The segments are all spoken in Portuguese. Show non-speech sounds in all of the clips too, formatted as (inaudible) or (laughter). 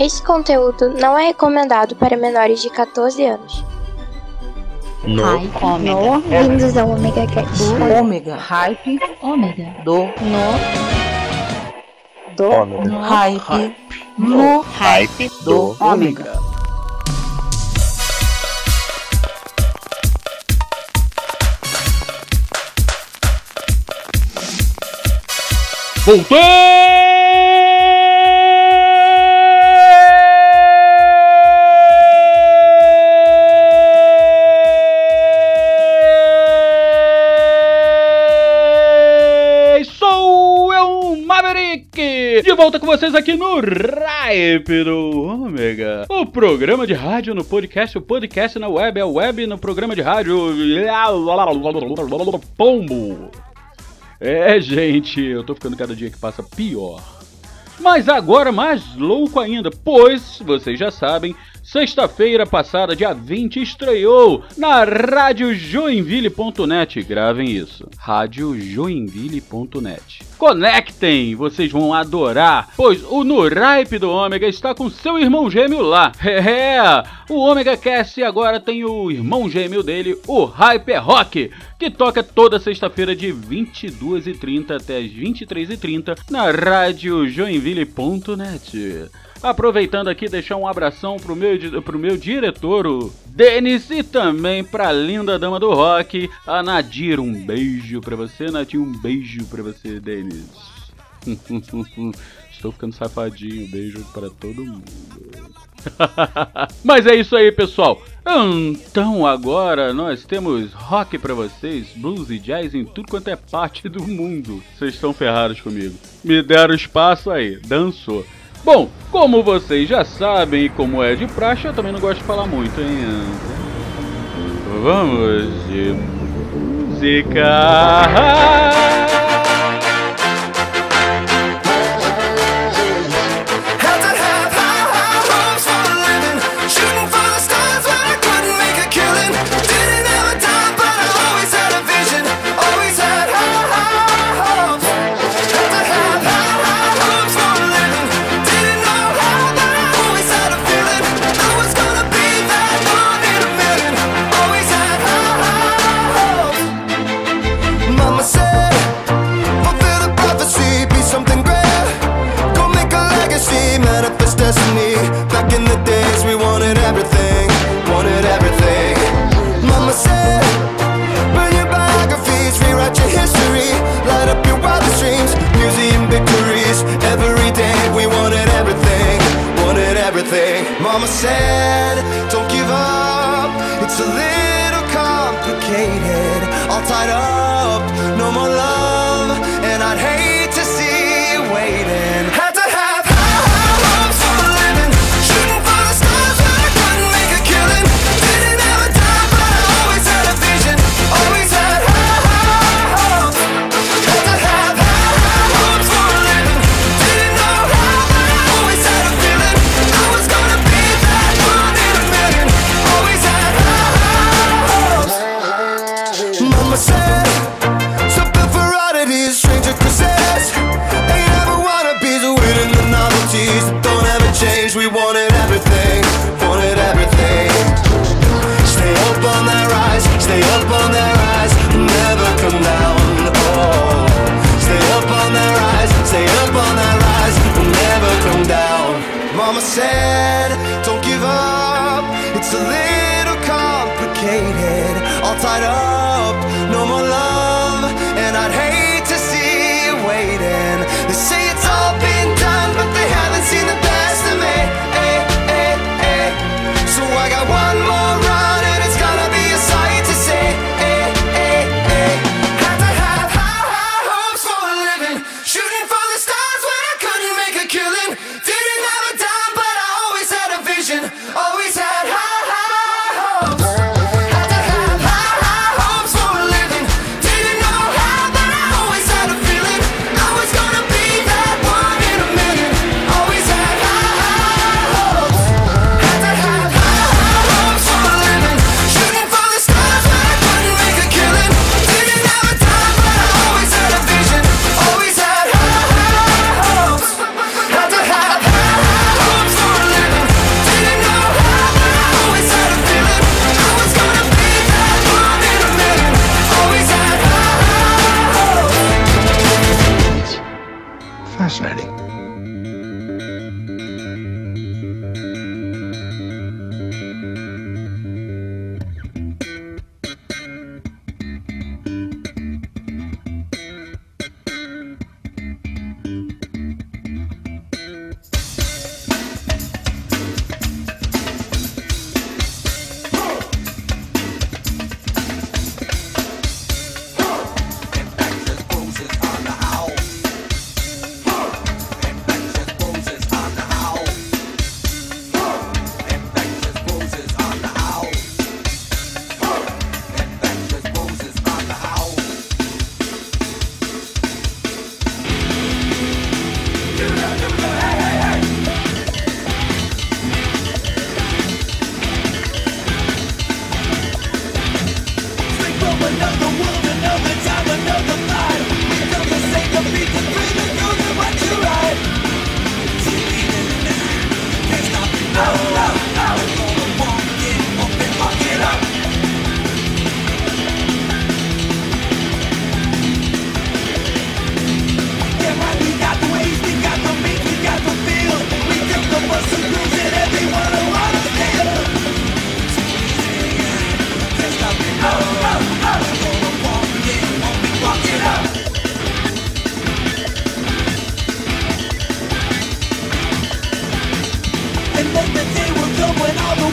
Este conteúdo não é recomendado para menores de 14 anos. No. Hype. Ômega. No. Bem-vindos ao Omega Cast. Ômega. Hype Ômega. do. No. Do. Ômega. Hype. No. Hype Do. Ômega. Voltei! De volta com vocês aqui no Ripe do Ômega. O programa de rádio no podcast, o podcast na web, a web no programa de rádio. Pombo! É, gente, eu tô ficando cada dia que passa pior. Mas agora mais louco ainda, pois, vocês já sabem, sexta-feira passada, dia 20, estreou na Rádio Joinville.net. Gravem isso, Rádio Joinville.net. Conectem, vocês vão adorar, pois o No Ripe do Ômega está com seu irmão gêmeo lá. (laughs) É, o Ômega Cast agora tem o irmão gêmeo dele, o Hyper Rock, que toca toda sexta-feira de 22h30 até as 23h30 na Rádio Joinville.net. Aproveitando aqui, deixar um abração pro meu, pro meu diretor, o Denis, e também pra linda dama do rock, a Nadir. Um beijo pra você, Nadir. Um beijo pra você, Denis. (laughs) Estou ficando safadinho. Beijo pra todo mundo. (laughs) Mas é isso aí, pessoal. Então agora nós temos rock pra vocês, blues e jazz em tudo quanto é parte do mundo. Vocês estão ferrados comigo. Me deram espaço aí, dançou. Bom, como vocês já sabem e como é de praxe, eu também não gosto de falar muito, hein? Vamos de música. Mama said, don't give up, it's a little complicated, all tied up, no more love,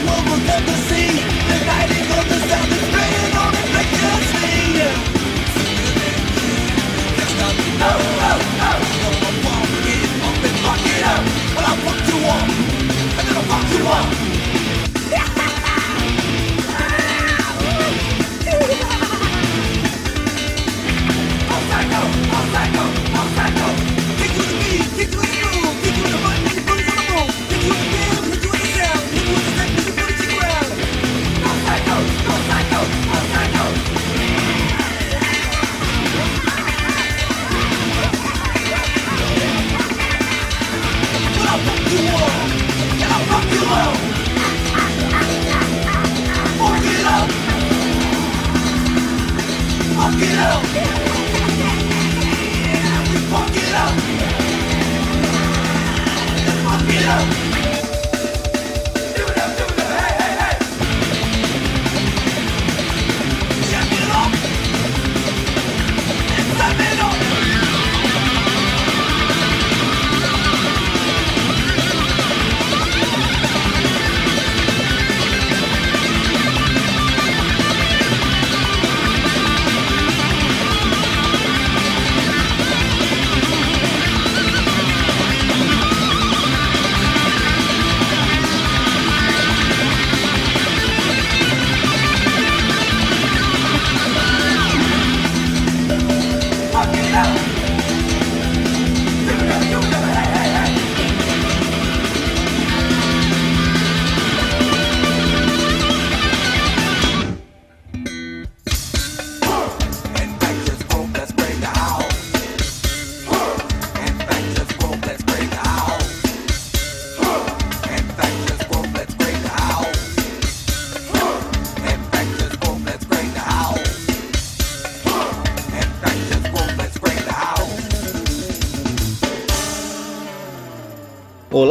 world will never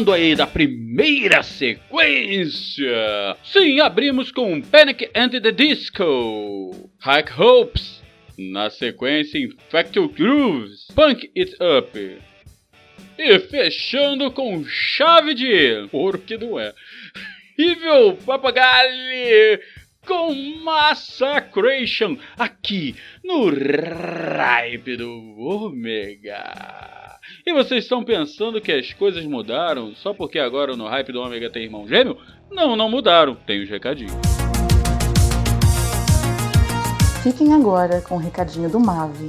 Voltando aí da primeira sequência, sim, abrimos com Panic and the Disco, High Hopes, na sequência Infected Grooves, Punk It Up, e fechando com chave de ouro que não é, (laughs) Evil Papagalle com Massacration aqui no Ripe do Ômega. E vocês estão pensando que as coisas mudaram só porque agora no Hype do Ômega tem irmão gêmeo? Não, não mudaram. Tem os recadinhos. Fiquem agora com o recadinho do Mave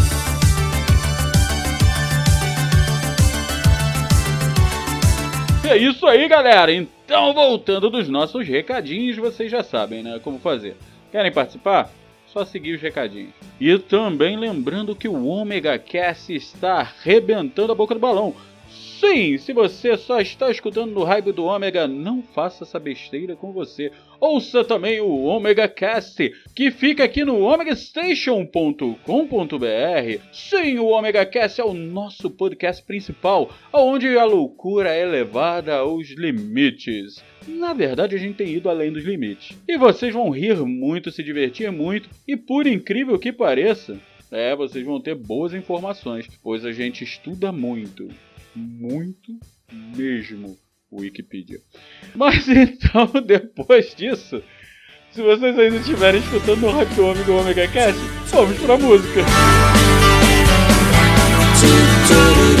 É isso aí, galera. Então, voltando dos nossos recadinhos, vocês já sabem, né? Como fazer. Querem participar? Só seguir os recadinhos. E também lembrando que o Omega Cast está arrebentando a boca do balão. Sim, se você só está escutando no Hype do Ômega, não faça essa besteira com você. Ouça também o Omega Cast, que fica aqui no omegastation.com.br. Sim, o Omega Cast é o nosso podcast principal, onde a loucura é levada aos limites. Na verdade, a gente tem ido além dos limites. E vocês vão rir muito, se divertir muito, e por incrível que pareça, é, vocês vão ter boas informações, pois a gente estuda muito muito mesmo o Wikipedia. Mas (laughs) então, depois disso, se vocês ainda estiverem escutando o Rap Omega Omega Cast, vamos pra música. Quando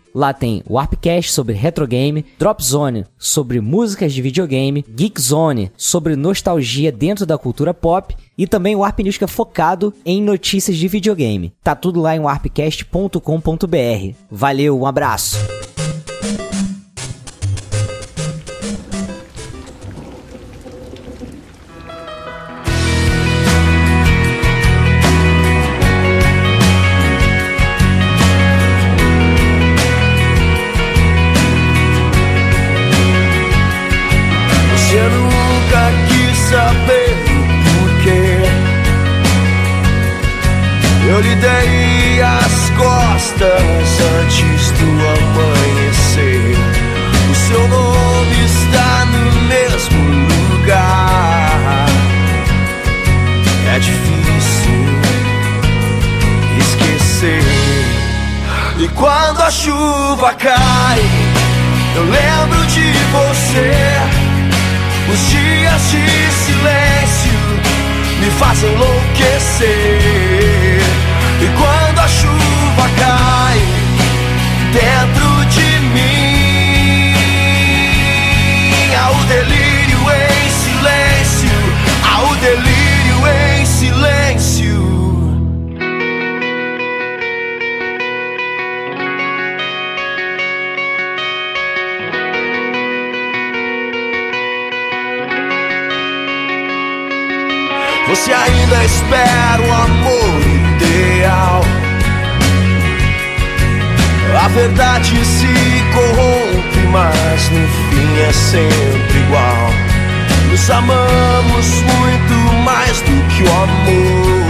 Lá tem Warpcast sobre retrogame, Drop Zone sobre músicas de videogame, Geek Zone sobre nostalgia dentro da cultura pop e também o Warp News que é focado em notícias de videogame. Tá tudo lá em warpcast.com.br. Valeu, um abraço. Mas no fim é sempre igual. Nos amamos muito mais do que o amor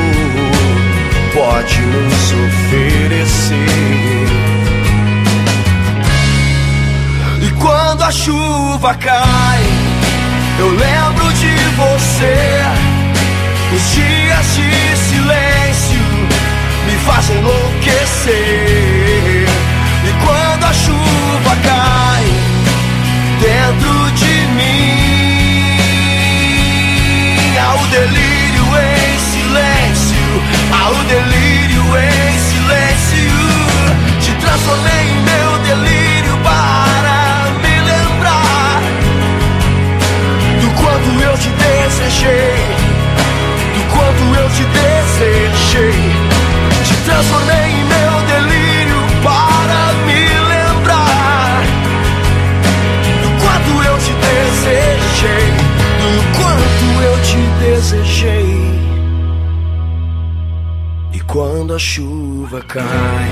pode nos oferecer. E quando a chuva cai, eu lembro de você. Os dias de silêncio me fazem enlouquecer. E quando a chuva cai dentro de mim, há o delírio em silêncio, há o delírio em silêncio. Te transformei em meu delírio para me lembrar do quanto eu te desejei do quanto eu te desejei. Te transformei em meu delírio quando a chuva cai,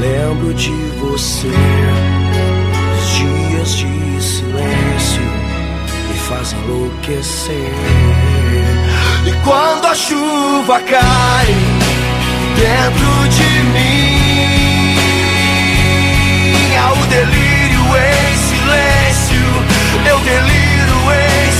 lembro de você. Os dias de silêncio me fazem enlouquecer. E quando a chuva cai dentro de mim, há o delírio em silêncio, eu deliro em silêncio.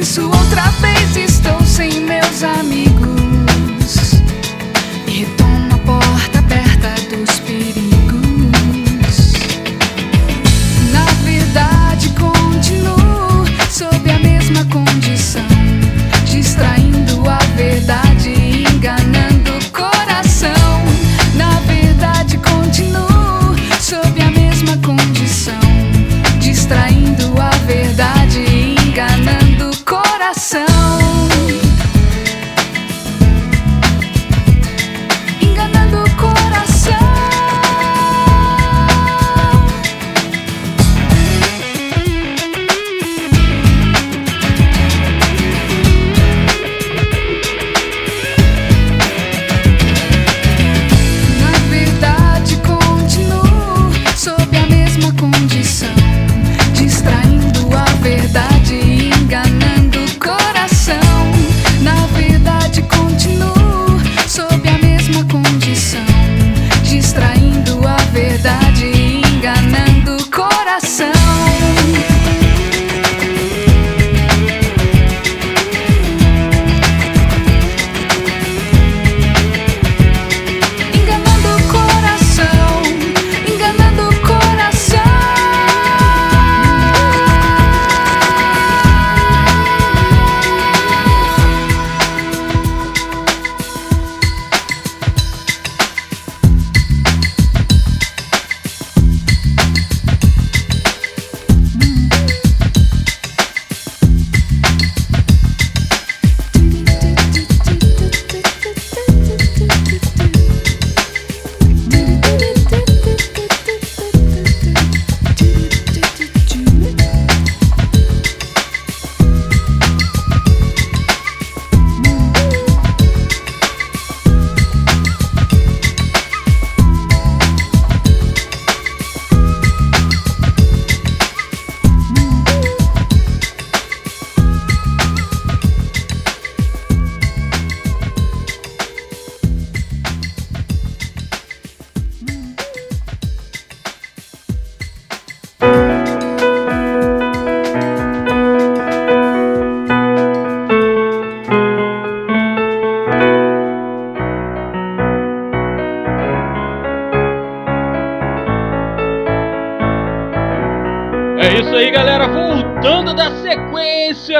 Penso outra vez, estou sem meus amigos.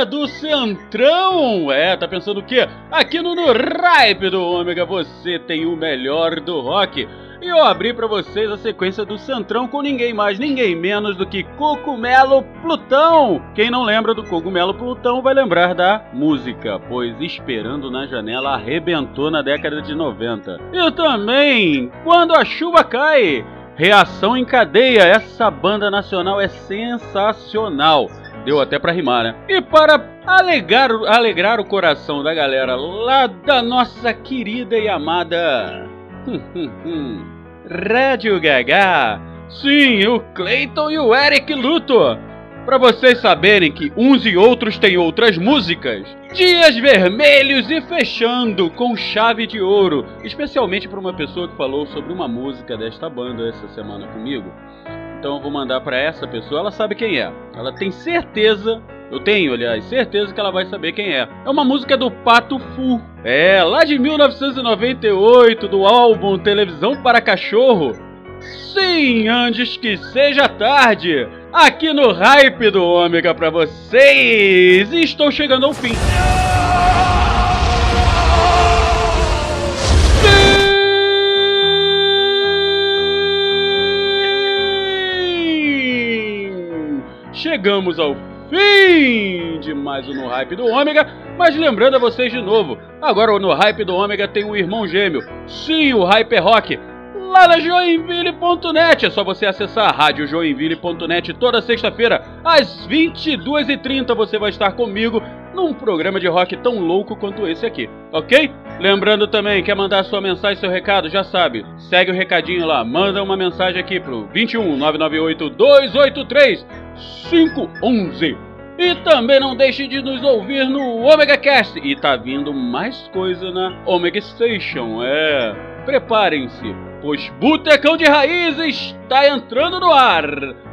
Sequência do Centrão. É, tá pensando o quê? Aqui no, no Ripe do Ômega você tem o melhor do rock. E eu abri pra vocês a sequência do Centrão com ninguém mais, ninguém menos do que Cogumelo Plutão. Quem não lembra do Cogumelo Plutão vai lembrar da música, pois Esperando na Janela arrebentou na década de 90. E também Quando a Chuva Cai. Reação em cadeia, essa banda nacional é sensacional. Deu até pra rimar, né? E para alegar, alegrar o coração da galera lá da nossa querida e amada Rádio Gaga. Sim, o Clayton e o Eric Luthor. Para vocês saberem que uns e outros têm outras músicas. Dias Vermelhos e fechando com chave de ouro. Especialmente para uma pessoa que falou sobre uma música desta banda essa semana comigo. Então eu vou mandar para essa pessoa, ela sabe quem é. Ela tem certeza, eu tenho, aliás, certeza que ela vai saber quem é. É uma música do Pato Fu. É, lá de 1998, do álbum Televisão para Cachorro. Sim, antes que seja tarde, aqui no Hype do Ômega para vocês. Estou chegando ao fim. Sim! Chegamos ao fim de mais um No Hype do Ômega, mas lembrando a vocês de novo, agora o No Hype do Ômega tem um irmão gêmeo. Sim, o Hyper Rock. Lá na Joinville.net, é só você acessar radiojoinville.net toda sexta-feira às 22h30 você vai estar comigo num programa de rock tão louco quanto esse aqui, ok? Lembrando também, quer mandar sua mensagem, seu recado, já sabe, segue o recadinho lá, manda uma mensagem aqui pro 21 998 283 511. E também não deixe de nos ouvir no Omega Cast. E tá vindo mais coisa na Omega Station, é. Preparem-se, pois Botecão de Raízes está entrando no ar,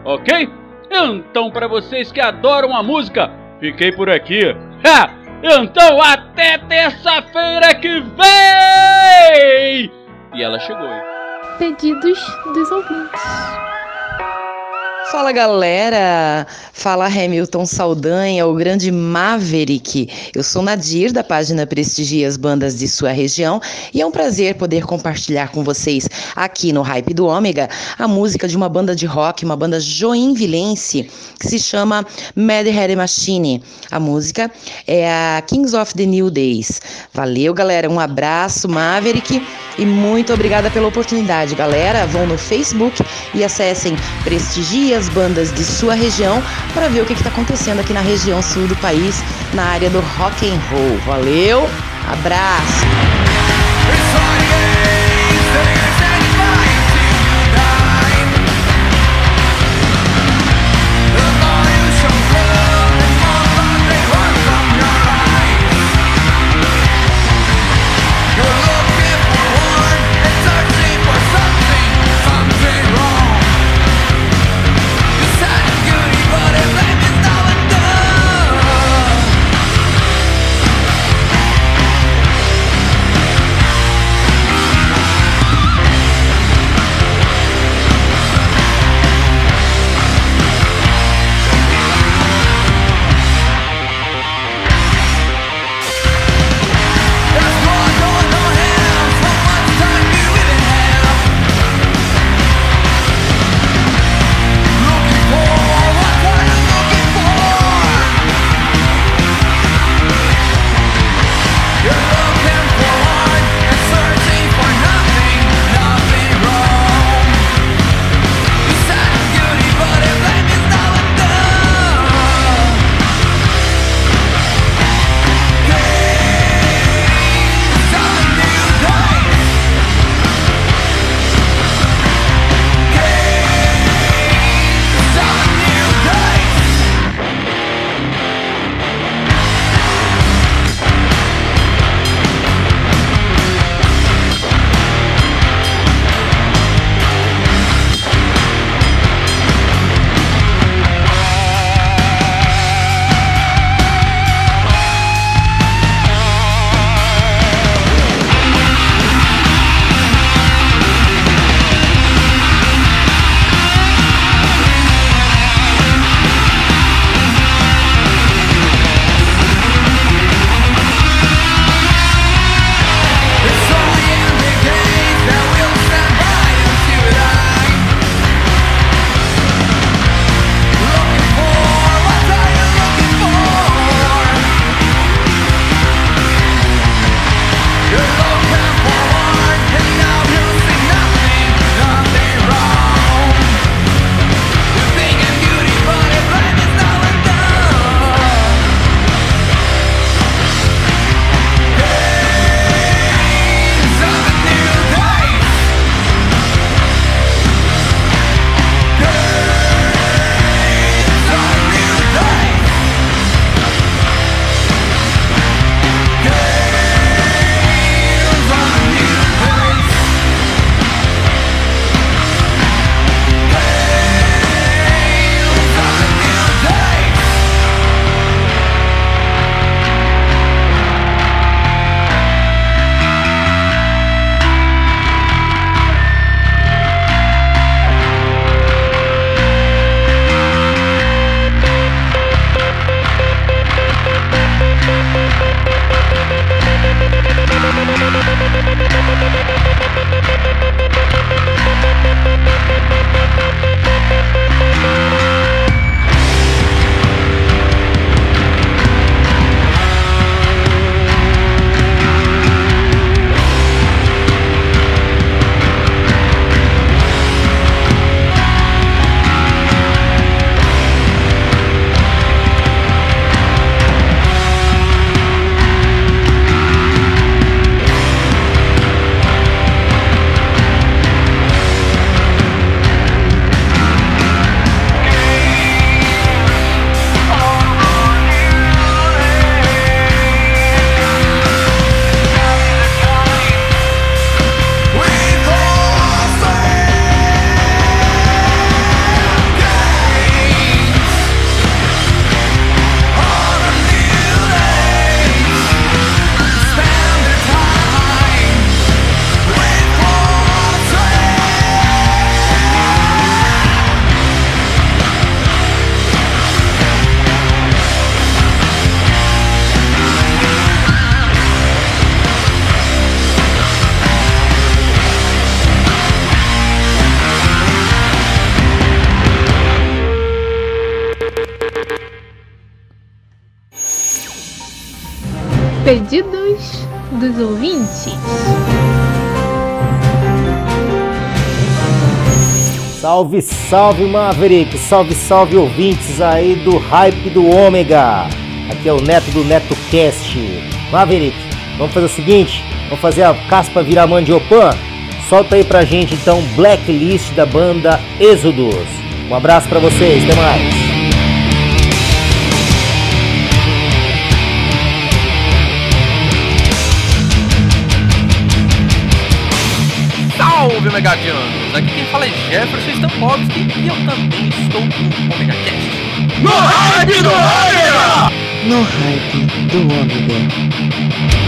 ok? Então, para vocês que adoram a música, fiquei por aqui. Ha! Então, até terça-feira que vem! E ela chegou. Pedidos dos ouvintes. Fala galera, fala Hamilton Saldanha, o grande Maverick. Eu sou Nadir da página Prestigia as Bandas de sua região e é um prazer poder compartilhar com vocês aqui no Hype do Ômega a música de uma banda de rock, uma banda joinvilense que se chama Mad Hair Machine. A música é a Kings of the New Days. Valeu galera, um abraço Maverick e muito obrigada pela oportunidade, galera. Vão no Facebook e acessem Prestigia as bandas de sua região para ver o que está acontecendo aqui na região sul do país, na área do rock and roll. Valeu, abraço. Pedidos dos ouvintes. Salve, salve Maverick, salve, salve ouvintes aí do Hype do Ômega. Aqui é o Neto do NetoCast. Maverick, vamos fazer o seguinte, vamos fazer a caspa virar mandiopan? Solta aí pra gente então Blacklist da banda Êxodos. Um abraço pra vocês, até mais. Salve, Megadianos! Aqui quem fala é Jefferson Stampowski e eu também estou no Omega Cast. No hype do Ômega! No hype do Ômega.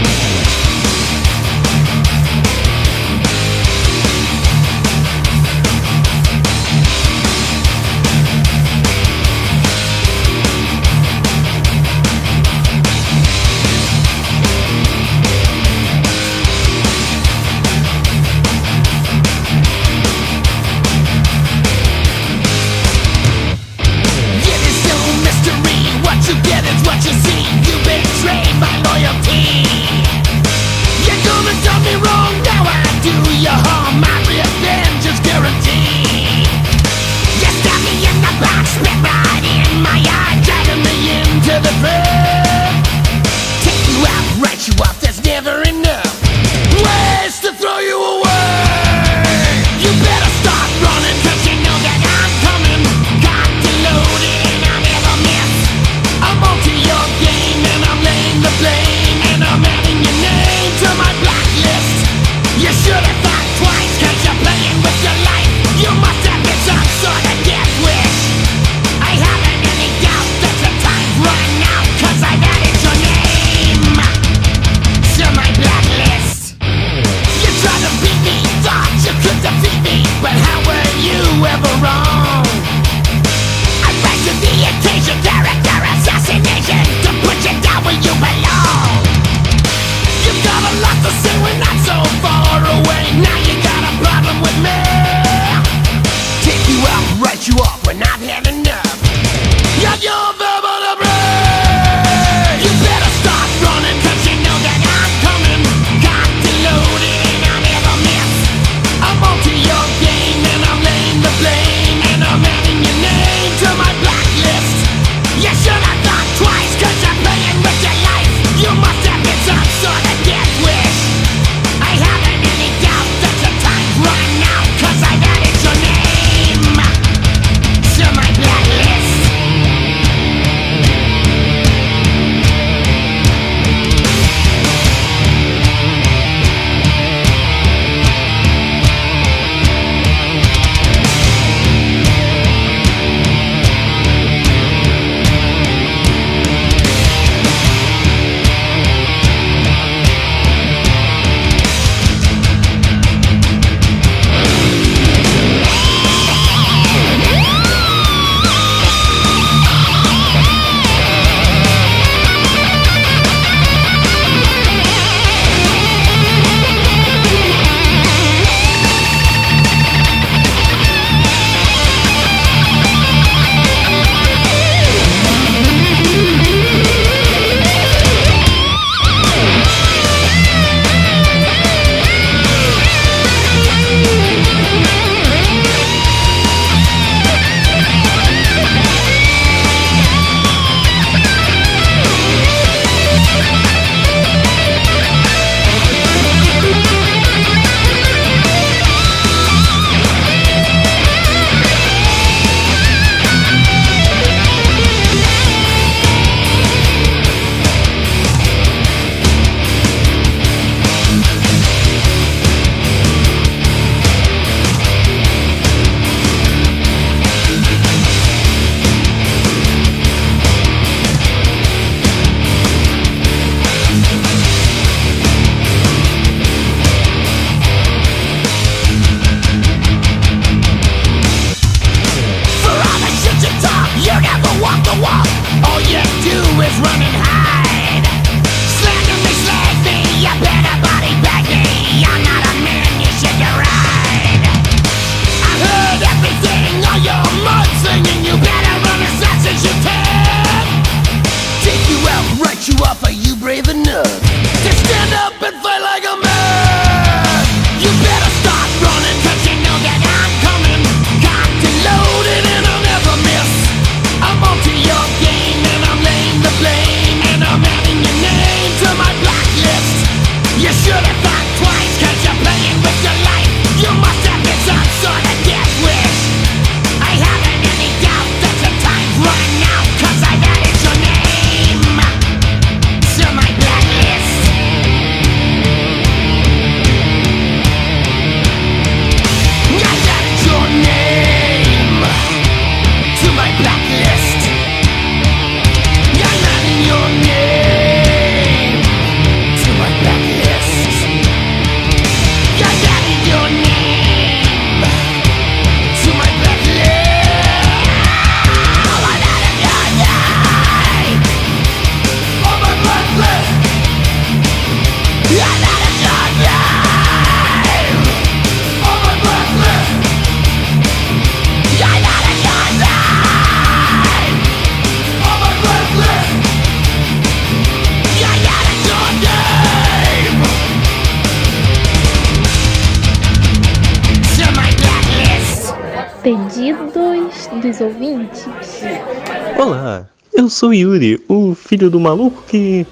Sou Yuri, o filho do maluco que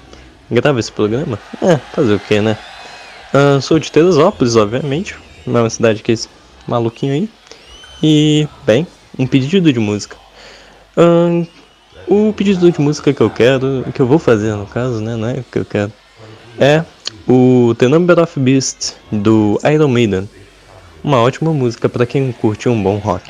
grava esse programa. É, fazer o que, né? Ah, sou de Teresópolis, obviamente, mesma cidade que esse maluquinho aí. E, bem, um pedido de música. Ah, o pedido de música que eu quero, que eu vou fazer no caso, né? Não é o que eu quero. É o The Number of Beast do Iron Maiden. Uma ótima música para quem curte um bom rock.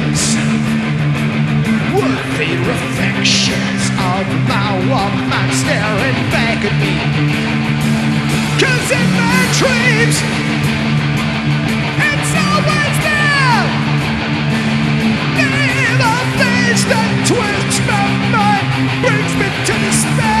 were the reflections of my woman staring back at me. Cause in my dreams, it's always there. Near the things that twist my mind, brings me to despair.